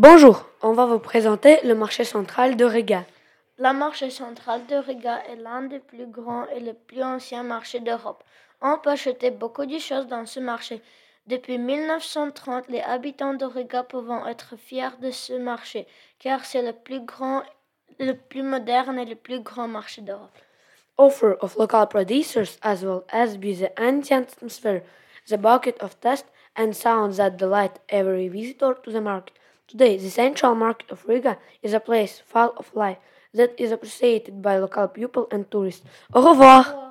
Bonjour, on va vous présenter le marché central de Riga. La marché central de Riga est l'un des plus grands et les plus anciens marchés d'Europe. On peut acheter beaucoup de choses dans ce marché. Depuis 1930, les habitants de Riga peuvent être fiers de ce marché, car c'est le plus grand, le plus moderne et le plus grand marché d'Europe. Offer of local producers as well as be the ancient atmosphere, the bucket of taste and sounds that delight every visitor to the market. Today, the central market of Riga is a place full of life that is appreciated by local people and tourists. Au revoir!